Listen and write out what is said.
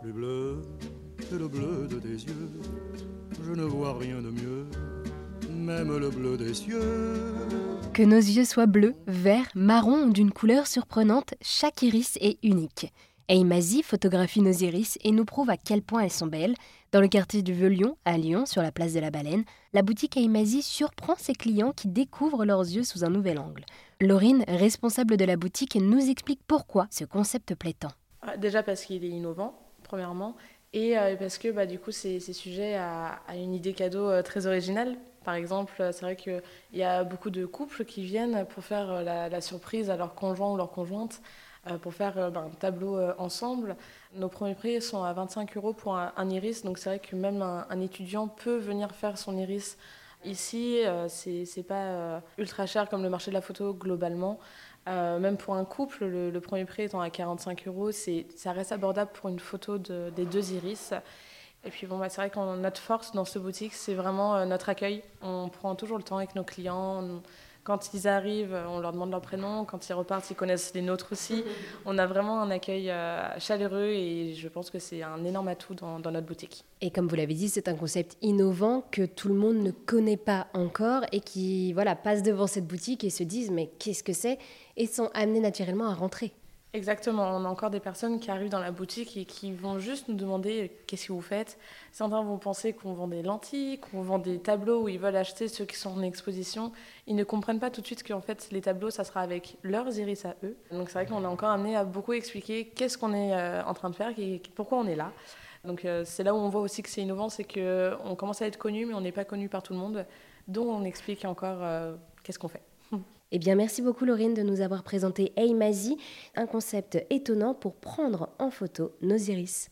plus bleu que le bleu de tes yeux. Je ne vois rien de mieux, même le bleu des cieux. Que nos yeux soient bleus, verts, marrons ou d'une couleur surprenante, chaque iris est unique. Eimazi photographie nos iris et nous prouve à quel point elles sont belles. Dans le quartier du Vieux-Lyon, à Lyon, sur la place de la Baleine, la boutique Eimazi surprend ses clients qui découvrent leurs yeux sous un nouvel angle. Laurine, responsable de la boutique, nous explique pourquoi ce concept plaît tant. Ah, déjà parce qu'il est innovant, premièrement, et euh, parce que bah, du coup c'est sujet à, une idée cadeau euh, très originale. Par exemple, c'est vrai qu'il y a beaucoup de couples qui viennent pour faire euh, la surprise à leur conjoint ou leur conjointe euh, pour faire euh, ben, un tableau euh, ensemble. Nos premiers prix sont à 25 euros pour un, iris, donc c'est vrai que même un, étudiant peut venir faire son iris Ici, ce c'est pas ultra cher comme le marché de la photo globalement. même pour un couple, le, premier prix étant à 45 euros, ça reste abordable pour une photo des deux iris. Et puis bon, bah, c'est vrai que notre force dans ce boutique, c'est vraiment notre accueil. On prend toujours le temps avec nos clients. Quand ils arrivent, on leur demande leur prénom. Quand ils repartent, ils connaissent les nôtres aussi. On a vraiment un accueil euh, chaleureux et je pense que c'est un énorme atout dans, notre boutique. Et comme vous l'avez dit, c'est un concept innovant que tout le monde ne connaît pas encore et qui voilà, passe devant cette boutique et se disent mais qu'est-ce que c'est? Et sont amenés naturellement à rentrer. Exactement, on a encore des personnes qui arrivent dans la boutique et qui vont juste nous demander euh, qu'est-ce que vous faites? Certains vont penser qu'on vend des lentilles, qu'on vend des tableaux où ils veulent acheter ceux qui sont en exposition. Ils ne comprennent pas tout de suite qu'en fait les tableaux, ça sera avec leurs iris à eux. Donc c'est vrai qu'on a encore amené à beaucoup expliquer qu'est-ce qu'on est euh, en train de faire et pourquoi on est là. Donc euh, c'est là où on voit aussi que c'est innovant, c'est qu'on commence à être connu mais on n'est pas connu par tout le monde. Donc on explique encore qu'est-ce qu'on fait. Eh bien, merci beaucoup Laurine de nous avoir présenté Eimazi, un concept étonnant pour prendre en photo nos iris.